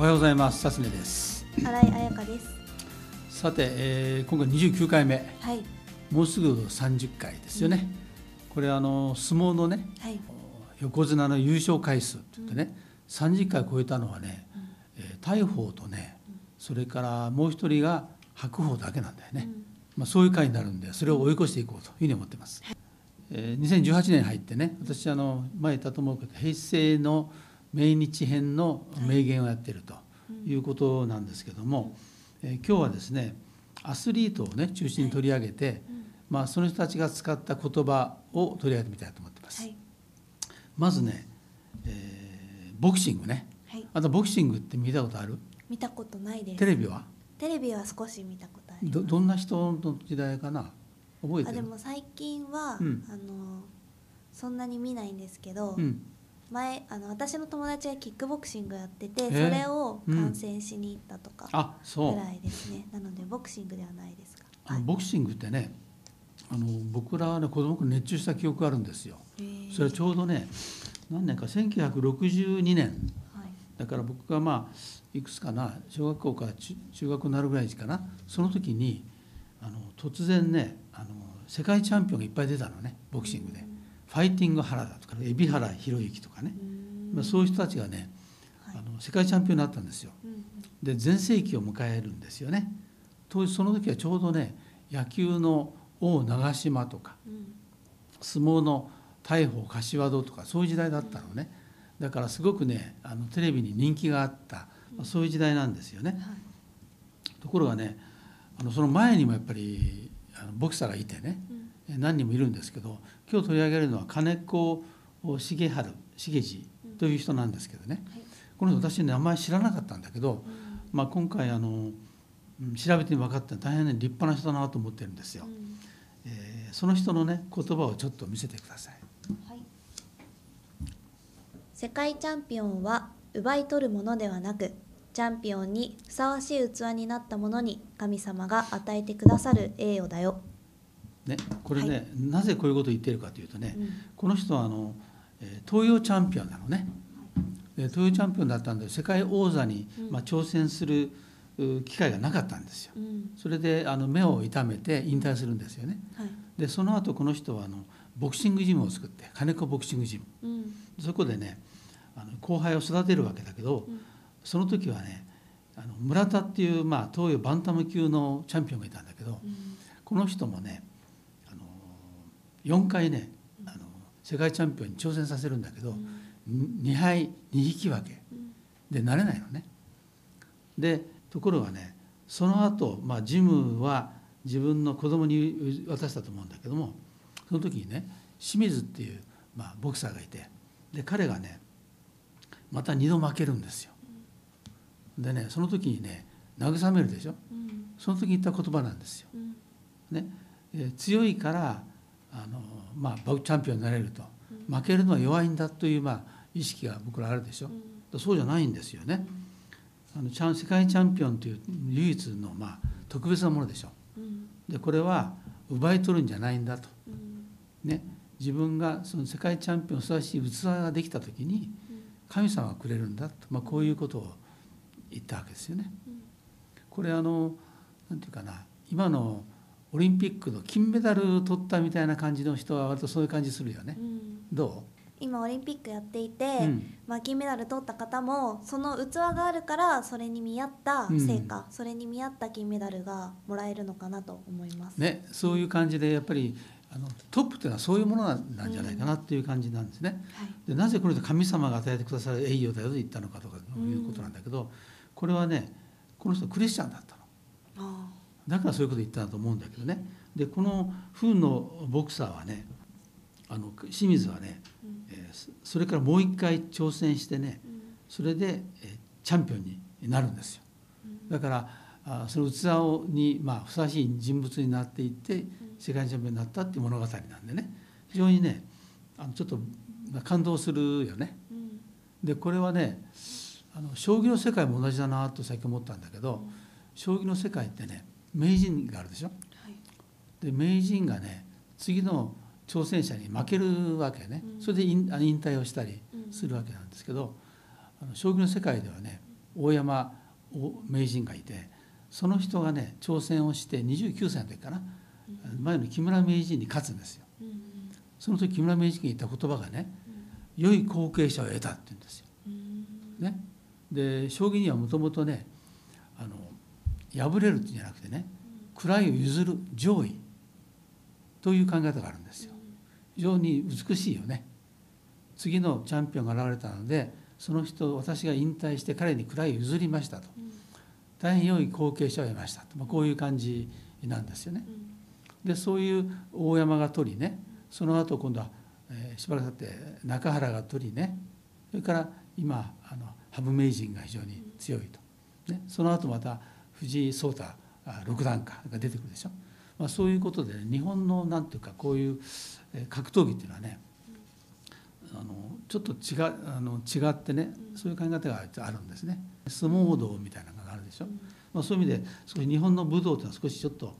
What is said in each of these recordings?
おはようございます。さすねです。新井彩香です。さて、えー今回29回目、はい。もうすぐ30回ですよね。これあの相撲のね、はい。横綱の優勝回数って言ってね、30回超えたのはね、えー大鵬とね、それからもう一人が白鵬だけなんだよね。まあそういう回になるんで、それを追い越していこうというふうに思ってます。えー2018年に入ってね、私あの前言ったと思うけど、平成の命日編の名言をやっているということなんですけども、えー今日はですね、アスリートをね中心に取り上げて、まあその人たちが使った言葉を取り上げてみたいと思ってます。はい。まずね、えーボクシングね。はい。あとボクシングって見たことある？見たことないです。テレビは？テレビは少し見たことあります。どどんな人の時代かな？覚えてる？あでも最近は、うんあのそんなに見ないんですけど、うん。前あの私の友達がキックボクシングやってて、えそれを観戦しに行ったとかあ、そうぐ。らいですね。なのでボクシングではないですが。あのボクシングってね、あの僕らはね子供の頃熱中した記憶があるんですよ。それはちょうどね、何年か1962年。はい。だから僕がまあいくつかな小学校から中中学になるぐらいかなその時にあの突然ねあの世界チャンピオンがいっぱい出たのねボクシングで、ファイティング原田とか海老原弘之とかね、うん。まあ、そういう人たちがね、はい。あの世界チャンピオンになったんですよ。うん。で全盛期を迎えるんですよね。当時その時はちょうどね野球の王長嶋とかうん。相撲の大鵬柏戸とかそういう時代だったのね。だからすごくねあのテレビに人気があった、まあそういう時代なんですよね。はい。ところがねあのその前にもやっぱりあのボクサーがいてね何人もいるんですけど今日取り上げるのは金子重治重治という人なんですけどねはい。この人私ね名前知らなかったんだけど、うんまあ、今回あのうん調べて分かって大変ね立派な人だなと思ってるんですよ。うんえーその人のね言葉をちょっと見せてください。はい、世界チャンピオンは奪い取るものではなくチャンピオンにふさわしい器になったものに神様が与えてくださる栄誉だよ、ね、これね、はなぜこういうことを言っているかというとね、うん。この人はあの、えー東洋チャンピオンなのね、で東洋チャンピオンだったんで世界王座に、うん。まあ、挑戦するう機会がなかったんですよ。うん。それであの目を痛めて引退するんですよね。はい。でその後この人はあのボクシングジムを作って金子ボクシングジム。うん。そこでねあの後輩を育てるわけだけど、うん。その時はねあの村田っていう、まあ、東洋バンタム級のチャンピオンがいたんだけど、うん。この人もね4回ねあの世界チャンピオンに挑戦させるんだけど、2敗2引き分け。うん。でなれないのね。でところがねその後、まあジムは自分の子供に渡したと思うんだけどもその時にね清水っていう、まあ、ボクサーがいてで彼がねまた2度負けるんですよ。でねその時にね慰めるでしょ。うん。その時に言った言葉なんですよ。うん。ね、えー強いからあの、まあ、バチャンピオンになれると。負けるのは弱いんだという、まあ、意識が僕らあるでしょ、うん。そうじゃないんですよね。あのチャン世界チャンピオンという唯一の、まあ、特別なものでしょ。うん。でこれは奪い取るんじゃないんだと、うん。ね、自分がその世界チャンピオンにふさわしい器ができた時に神様がくれるんだと、まあ、こういうことを言ったわけですよね。うん。これあのなんていうかな。今のオリンピックの金メダルを取ったみたいな感じの人は割とそういう感じするよね。う。ん。ど今オリンピックやっていて、うん。まあ、金メダル取った方もその器があるからそれに見合った成果、それに見合った金メダルがもらえるのかなと思います。うねそういう感じでやっぱりあのトップっていうのはそういうものなんじゃないかなっていう感じなんですね。はい。でなぜこれで神様が与えてくださる栄誉だよと言ったのかとかいうことなんだけど、これはねこの人クリスチャンだっただからそういうこと言ったんだと思うんだけどね。でこの風のボクサーはねあの清水はね、うん。えーそそれからもう一回挑戦してねうん。それで、えーチャンピオンになるんですよ。うん。だからあその器をに、まあ、ふさわしい人物になっていって世界チャンピオンになったっていう物語なんでね。非常にねあのちょっとまあ感動するよね。うん。でこれはねあの将棋の世界も同じだなと最近思ったんだけど将棋の世界ってね名人があるでしょ？はい。で名人がね次の挑戦者に負けるわけね。うん。それで引退をしたりうん。するわけなんですけどあの将棋の世界ではね大山名人がいてその人がね挑戦をして29歳の時かな、前の木村名人に勝つんですよ。その時木村名人が言った言葉がね「良い後継者を得た」って言うんですよ。ね、で将棋にはもともとね敗れるんじゃなくてね位を譲る上位という考え方があるんですよ。非常に美しいよね。次のチャンピオンが現れたのでその人私が引退して彼に位を譲りましたと、大変良い後継者を得ましたと、まあ、こういう感じなんですよね。でそういう大山が取りねその後今度は、えー、しばらく経って中原が取りねそれから今あの羽生名人が非常に強いと、ね、その後また藤井聡太六段かが出てくるでしょ、まあ、そういうことで、ね、日本のなんていうかこういう格闘技っていうのはねあのちょっと違あの違ってねそういう考え方があるんですね相撲道みたいなのがあるでしょ、まあ、そういう意味で少し日本の武道というのは少しちょっと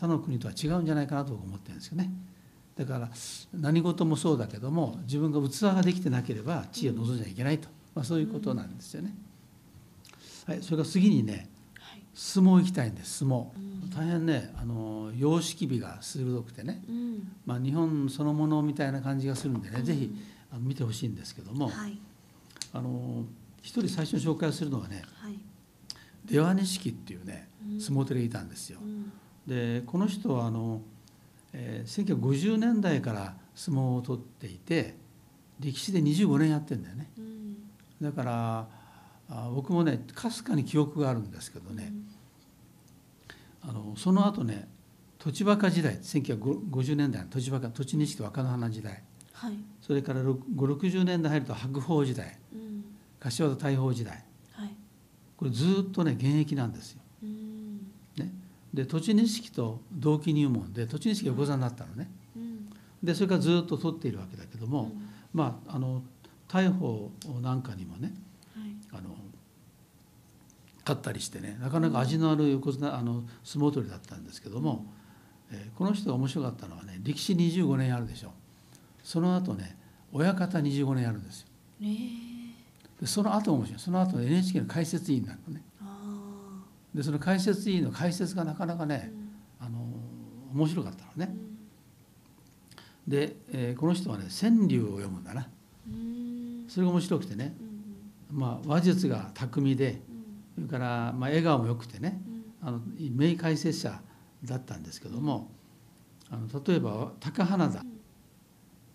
他の国とは違うんじゃないかなと思ってるんですよね。だから何事もそうだけども自分が器ができてなければ地位を望んじゃいけないと、まあ、そういうことなんですよね。はい、それから次にね相撲行きたいんです相撲、大変ねあの様式美が鋭くてね、まあ、日本そのものみたいな感じがするんでね、是非あの見てほしいんですけども、はい、あの一人最初に紹介するのはね、はい、出羽錦っていうね相撲取りがいたんですよ。でこの人はあのえー、1950年代から相撲を取っていて歴史で25年やってんだよね、うん、だからあ僕もねかすかに記憶があるんですけどね、うん、あのその後ね栃馬時代1950年代の栃馬栃錦若乃花時代、はい、それから560年代入ると白鵬時代、うん、柏田大鵬時代、はい、これずっとね現役なんですよ。で栃錦と同期入門で栃錦横綱になったのね、うん、でそれからずっと取っているわけだけども、うん、まああの大鵬なんかにもね、はい、あの勝ったりしてねなかなか味のある横綱あの相撲取りだったんですけども、うん、えー、この人が面白かったのはね力士25年やるでしょ。その後ね親方25年やるんですよ。えー、でその後面白い。その後 NHK の解説委員になるのね。でその解説委員の解説がなかなかね、あの面白かったのね。で、えー、この人はね川柳を読むんだな。それが面白くてね、まあ、話術が巧みで、それから、まあ、笑顔もよくてね、あの名解説者だったんですけども、あの例えば高花田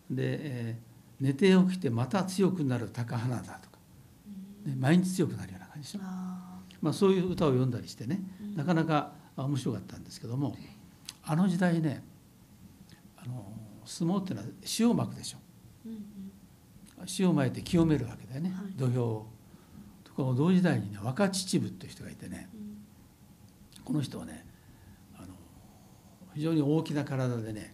で、えー、寝て起きてまた強くなる高花田とか、で毎日強くなるような感じでしょ。まあ、そういう歌を読んだりしてねなかなか面白かったんですけどもあの時代ねあの相撲っていうのは塩をまくでしょ。塩をまいて清めるわけだよね、はい、土俵を。ところ同時代にね若秩父っていう人がいてね、この人はねあの非常に大きな体でね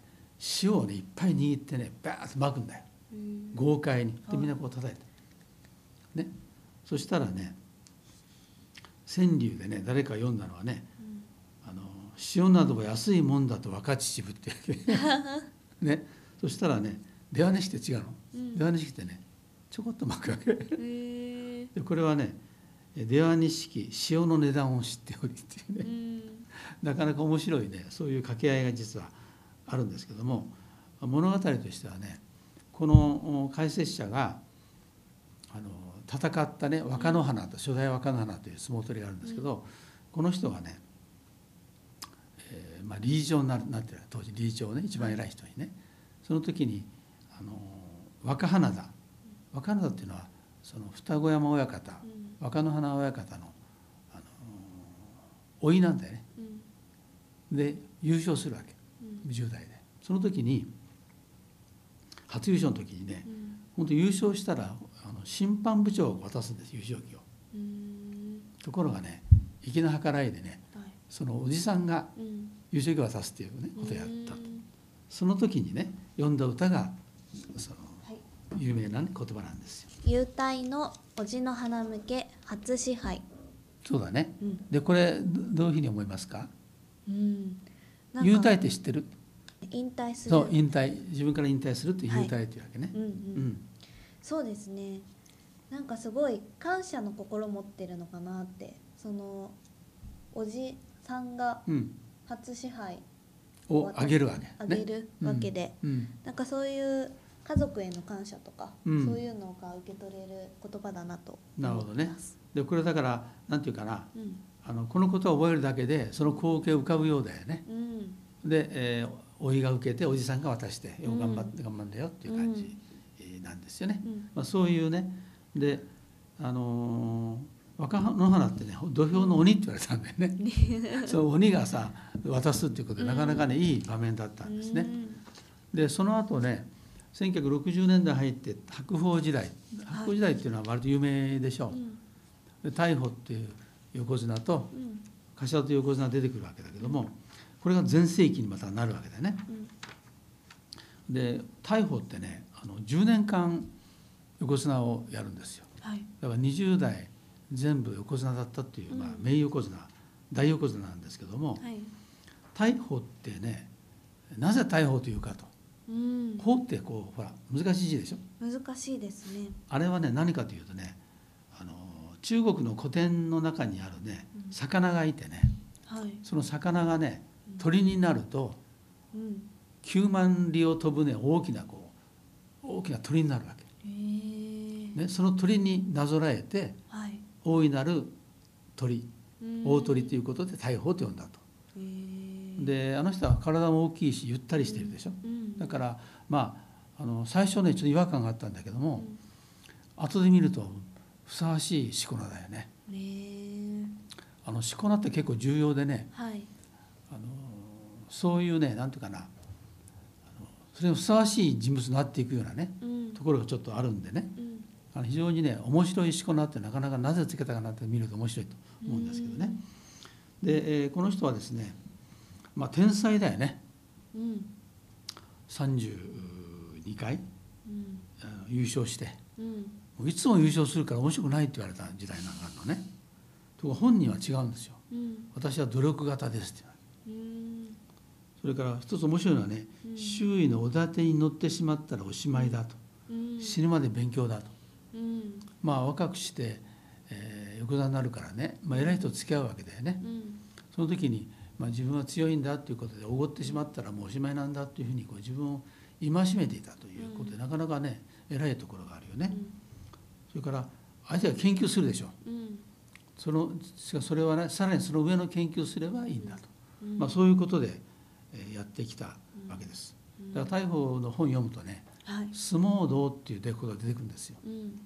塩をねいっぱい握ってねバーッとまくんだよ。豪快に。でみんなこう叩いて、ね。そしたらね川柳でね誰か読んだのはね、うん、あの塩などは安いもんだと若秩父って ね。そしたらね出羽錦って違うの、うん、出羽錦ってねちょこっと巻くわけ。でこれはね出羽錦塩の値段を知っておりっていうね、うん、なかなか面白いねそういう掛け合いが実はあるんですけども物語としてはねこの解説者があの戦ったね若乃花と初代若乃花という相撲取りがあるんですけど、この人がね、えーまあ、理事長にななってる当時理事長ね一番偉い人にねその時にあの若花田若花田っていうのはその双子山親方、若乃花親方のあの甥いなんだよね。で優勝するわけ。10代で。その時に初優勝の時にね、本当優勝したらあの審判部長を渡すんです優勝旗を。ところがね粋な計らいでね、はい、そのおじさんが優勝旗を渡すっていうねことをやったと。その時にね読んだ歌がその有名な、ね、言葉なんですよ。幽体のおじの花向け初支配。そうだね。うん、でこれどういうふうに思いますか？うん、って知ってる？引退する。そう引退。自分から引退するっていう優待っていうわけね。はい、うん、うん。うん。そうですね。なんかすごい感謝の心持ってるのかなって。そのおじさんがうん、初支配。をあげるわけ、ね、あげるわけで、うん。なんかそういう家族への感謝とか、うん。そういうのが受け取れる言葉だなとなるほどね。でこれだからなんていうかなうん。あのこのことを覚えるだけでその光景浮かぶようだよね。うん。で、えー、おいが受けておじさんが渡して「ようん。頑張って頑張んだよ」っていう感じえーなんですよね。うん。まあ、そういうね。であのー若野花ってね土俵の鬼って言われたんだよね。その鬼がさ渡すっていうことでなかなかねいい場面だったんですね。でその後ね1960年代入って白鵬時代。白鵬時代っていうのは割と有名でしょう。大鵬っていう横綱とうん。柏という横綱出てくるわけだけどもこれが全盛期にまたなるわけだよね。うん。で大鵬ってねあの10年間横綱をやるんですよ。はい。だから20代全部横綱だったっていう、まあうん、名横綱大横綱なんですけどもはい。大鵬ってねなぜ大鵬というかとうん鵬ってこうほら難しい字でしょ？難しいですね。あれはね何かというとねあの中国の古典の中にあるねうん魚がいてねはい。その魚がね鳥になるとうん。9万里を飛ぶね大きなこう大きな鳥になるわけ、へえ。ね、その鳥になぞらえてはい。大いなる鳥うん大鳥ということで大鵬と呼んだと。へえ。であの人は体も大きいしゆったりしてるでしょ？うん。だからまああの最初ねちょっと違和感があったんだけども、うん後で見るとふさわしいしこ名だよね。あのしこ名って結構重要でねはい。あのそういうねなんていうかなそれにふさわしい人物になっていくようなねうん。ところがちょっとあるんでねうん。あの非常にね面白いしこ名ってなかなかなぜつけたかなって見ると面白いと思うんですけどね。で、えーこの人はですね、まあ、天才だよねうん。32回うん。優勝してうん。いつも優勝するから面白くないって言われた時代なんかあるのねとこ本人は違うんですようん。私は努力型ですって。それから一つ面白いのはね、うん周囲のおだてに乗ってしまったらおしまいだと、うん。死ぬまで勉強だとうん。まあ若くして、えー横綱になるからね、まあ、偉い人と付き合うわけだよねうん。その時に、まあ、自分は強いんだということでおごってしまったらもうおしまいなんだというふうにこう自分を戒めていたということで、うんなかなかね偉いところがあるよね、うん。それから相手が研究するでしょうん。そのしかしそれはねさらにその上の研究をすればいいんだと、うん。まあ、そういうことで、えーやってきたわけですうんだから大鵬の本読むとねはい。相撲道っていうことが出てくるんですようん。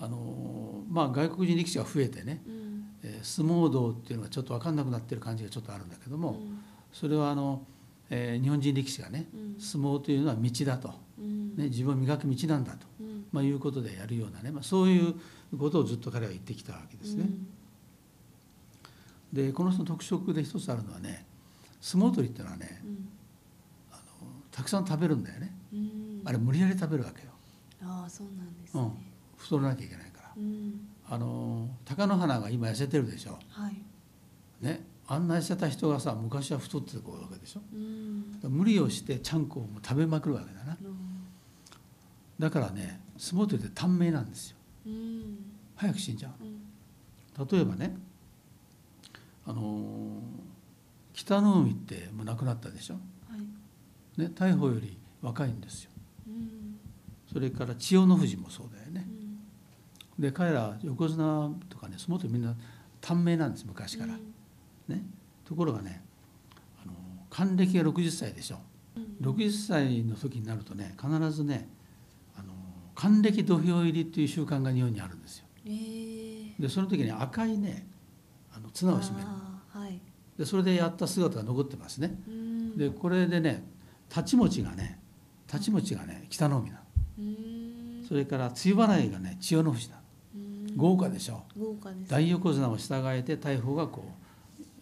あのーまあ外国人力士が増えてね、うん。えー相撲道っていうのがちょっと分かんなくなってる感じがちょっとあるんだけども、うんそれはあの、えー日本人力士がねうん相撲というのは道だと、うん。ね、自分を磨く道なんだと、うん。まあ、いうことでやるようなね、まあ、そういうことをずっと彼は言ってきたわけですね。でこの人の特色で一つあるのはね相撲取りっていうのはねうん。たくさん食べるんだよねうん。あれ無理やり食べるわけよ、ああ、そうなんですねうん。、太らなきゃいけないからうん。あの貴乃花が今痩せてるでしょはい。ねあんな痩せた人がさ昔は太ってこうわけでしょうん。無理をしてちゃんこを食べまくるわけだなだからね相撲取りって短命なんですようん。早く死んじゃうん。う例えばねあのー北の海ってもう亡くなったでしょ、はい。ね、大鵬より若いんですようん。それから千代の富士もそうだ。で彼ら横綱とかね相撲取りみんな短命なんです昔から、ね、ところがねあの還暦が60歳でしょうん。60歳の時になるとね必ずねあの還暦土俵入りっていう習慣が日本にあるんですよええ。でその時に赤いねあの綱を締めるはい。でそれでやった姿が残ってますねうん。でこれでね太刀持ちがね太刀持ちがね北の海なのうん。それから露払いがね千代の富士な。豪華でしょ豪華です。大横綱を従えて大鵬がこ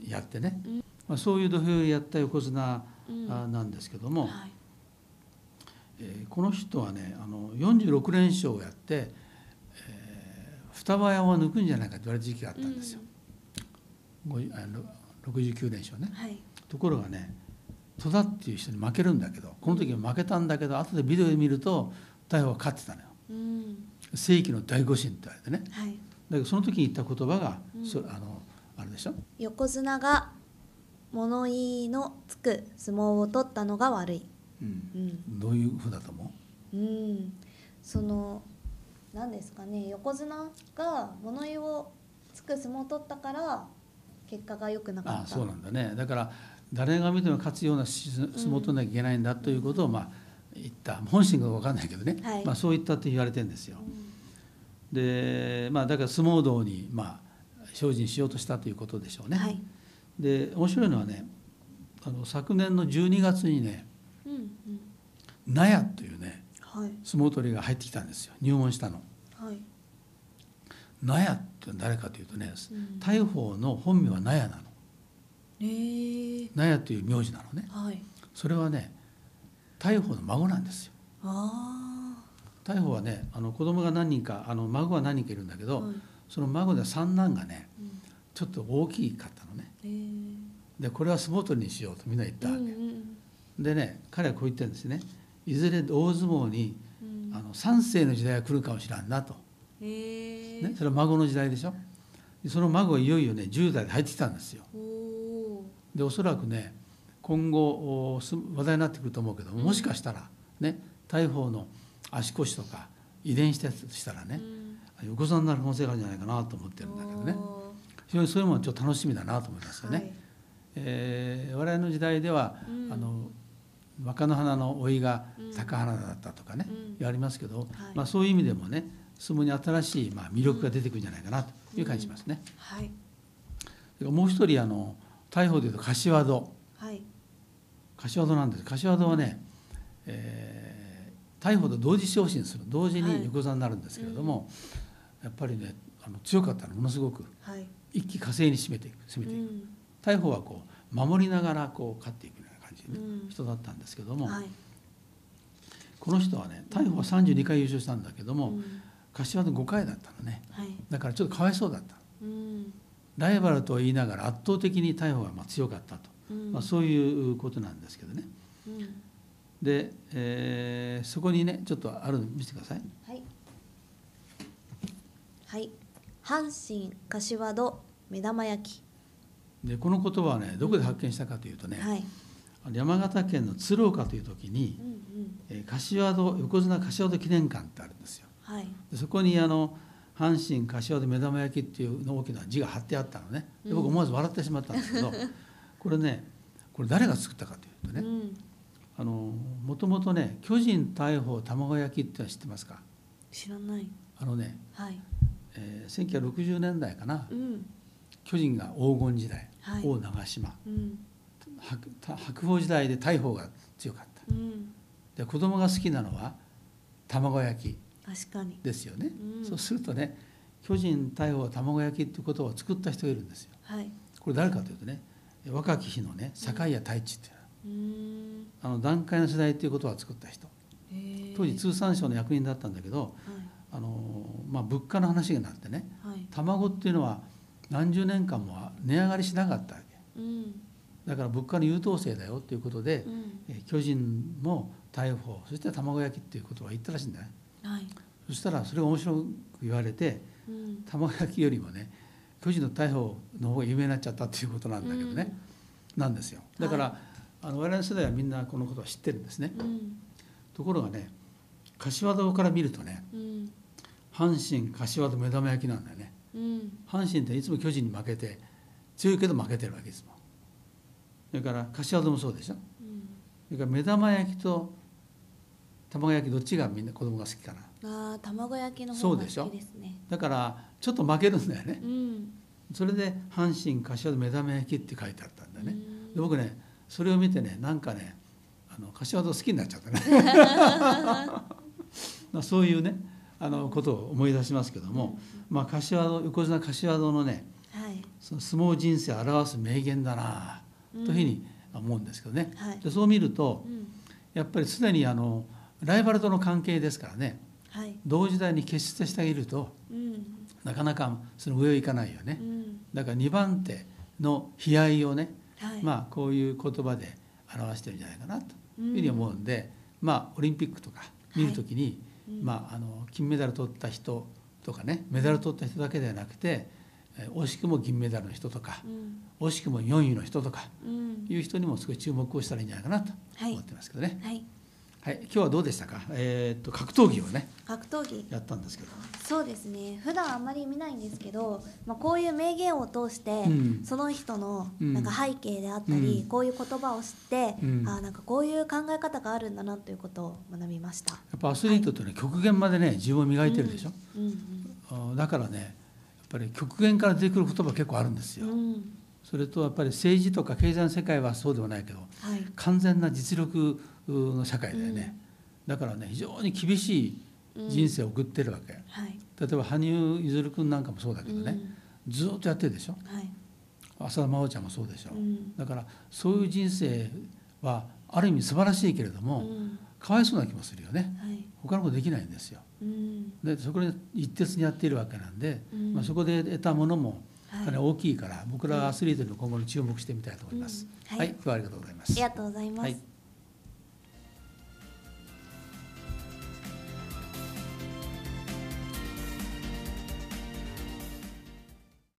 うやってねうん、まあ、そういう土俵入りやった横綱なんですけども、はい。えーこの人はねあの46連勝をやって、えー双葉山を抜くんじゃないかと言われた時期があったんですよ、ごいあの69連勝ねうん。はい。ところがね戸田っていう人に負けるんだけどこの時は負けたんだけど後でビデオで見ると大鵬は勝ってたのようん。世紀の大誤神って言われてね。はい。だけどその時に言った言葉が、うん。そあのあれでしょ？横綱が物言いのつく相撲を取ったのが悪い、うん。うん。どういうふうだと思う？ん、その何ですかね横綱が物言いをつく相撲を取ったから結果が良くなうかった。ああそうなんだね。だから誰が見ても勝つようなし相撲を取らなきゃいけないんだということをまあ言った。本心か分かんないけどね、はい。まあ、そう言ったって言われてるんですよ。う。ん。でまあだから相撲道にまあ精進しようとしたということでしょうね。はい。で面白いのはねあの昨年の12月にねうんうん。納屋というねはい。相撲取りが入ってきたんですよ。入門したの。はい。納屋って誰かというとねうん。大鵬の本名は納屋なの。えー、納屋という名字なのね。はい。それはね大鵬の孫なんですよ。あ大鵬はねあの子供が何人かあの孫は何人かいるんだけど、あはいその孫で三男がねうん。ちょっと大きかったのね。えー。でこれは相撲取りにしようとみんな言ったわけ。うんうんでね彼はこう言ってるんですね。いずれ大相撲にうん。あの三世の時代が来るかもしれんなと、えー。ね、それは孫の時代でしょ。でその孫がいよいよね10代で入ってきたんですよ。でおそらくね今後話題になってくると思うけどももしかしたらね大鵬の足腰とか遺伝したとしたらね横綱になる可能性があるんじゃないかなと思ってるんだけどね。非常にそういうものはちょっと楽しみだなと思いますよね。えー我々の時代では、うん。あの若乃花の甥がうん高花だったとかね、うん。言われますけど、はい。まあ、そういう意味でもね相撲に新しい、まあ、魅力が出てくるんじゃないかなという感じしますね。はい。それからもう一人あの大鵬でいうと柏戸。はい柏戸なんです。柏戸はね、えー大鵬と同時昇進する。同時に横綱になるんですけれども、やっぱりねあの強かったの。ものすごくはい。一気火星に締めていく攻めていく。うん。大鵬はこう守りながらこう勝っていくような感じの、人だったんですけども、はい。この人はね大鵬は32回優勝したんだけども、うん。柏戸5回だったのね。はい。だからちょっとかわいそうだった。うん。ライバルと言いながら圧倒的に大鵬がまあ強かったと、うん。まあ、そういうことなんですけどね。うん。で、えーそこにねちょっとあるの見せてください。はい。はい。阪神柏戸目玉焼き。でこの言葉はねどこで発見したかというとね、はい。山形県の鶴岡という時にう、んうん。えー柏戸横綱柏戸記念館ってあるんですよ。はい。でそこにあの阪神柏で目玉焼きっていうの大きな字が貼ってあったのね。で僕思わず笑ってしまったんですけど、これねこれ誰が作ったかというとねうん。あのもともとね巨人大砲卵焼きってのは知ってますか？知らない。あのね、はい。えー1960年代かな。うん。巨人が黄金時代、はい。王長島。うん。白白鵬時代で大砲が強かった。うん。で子供が好きなのは卵焼き確かに。ですよね、うん。そうするとね巨人大砲卵焼きっていうことを作った人がいるんですよ。はい。これ誰かというとね若き日のね坂井谷太一っていう。あの団塊の世代っていうことを作った人。当時通産省の役人だったんだけどはい。あの、まあ、物価の話になってねはい。卵っていうのは何十年間も値上がりしなかったわけ。うん。だから物価の優等生だよということで、うん。えー巨人も大砲そして卵焼きっていうことは言ったらしいんだね。はい。そしたらそれが面白く言われてうん。卵焼きよりもね巨人の大砲の方が有名になっちゃったっていうことなんだけどね、なんですよ。だから、はあの我々の世代はみんなこのことは知ってるんですね。うん。ところがね柏戸から見るとねうん。阪神柏戸目玉焼きなんだよね。うん。阪神っていつも巨人に負けて強いけど負けてるわけですもん。それから柏戸もそうでしょ。うん。それから目玉焼きと卵焼きどっちがみんな子供が好きかな。あー卵焼きの方がそうでしょ好きですねだからちょっと負けるんだよね。うん。それで阪神柏戸目玉焼きって書いてあったんだよね。うん。で僕ねそれを見てねなんかねあの柏戸好きになっちゃったね。まあそういうねあのことを思い出しますけども、まあ、柏戸横綱柏戸のねはい。その相撲人生を表す名言だなというふうに思うんですけどね、はい。でそう見るとうん。やっぱり常にあのライバルとの関係ですからね。はい。同時代に決してしてあげるとうんなかなかその上を行かないよね。う、ん。だから2番手の悲哀をね、はい。まあこういう言葉で表してるんじゃないかなというふうに思うんで、まあオリンピックとか見るときに、うんまあ、あの金メダル取った人とかねメダル取った人だけではなくて、えー惜しくも銀メダルの人とかうん。惜しくも4位の人とかうん。いう人にもすごい注目をしたらいいんじゃないかなとはい思ってますけどね。はいはい、今日はどうでしたか？えーっと格闘技をね格闘技？やったんですけど。そうですね普段あんまり見ないんですけど、まあ、こういう名言を通して、うんその人のうんなんか背景であったり、うんこういう言葉を知って、うんあーなんかこういう考え方があるんだなということを学びました。やっぱアスリートってね、極限までね自分を磨いてるでしょ？うんあだからねやっぱり極限から出てくる言葉結構あるんですよ。うんうんそれとやっぱり政治とか経済の世界はそうではないけどはい。完全な実力の社会だよね、だからね非常に厳しい人生を送ってるわけ、はい。例えば羽生結弦君なんかもそうだけどね、ずっとやってるでしょ。うんはい。浅田真央ちゃんもそうでしょ、うん。だからそういう人生はある意味素晴らしいけれども、うん。かわいそうな気もするよね。はい。他のことできないんですよ。うん。でそこで一徹にやっているわけなんで、うん。まあ、そこで得たものもはいかなり大きいから、僕らアスリートの今後に注目してみたいと思います、はい、今日はありがとうございます。ありがとうございます。はい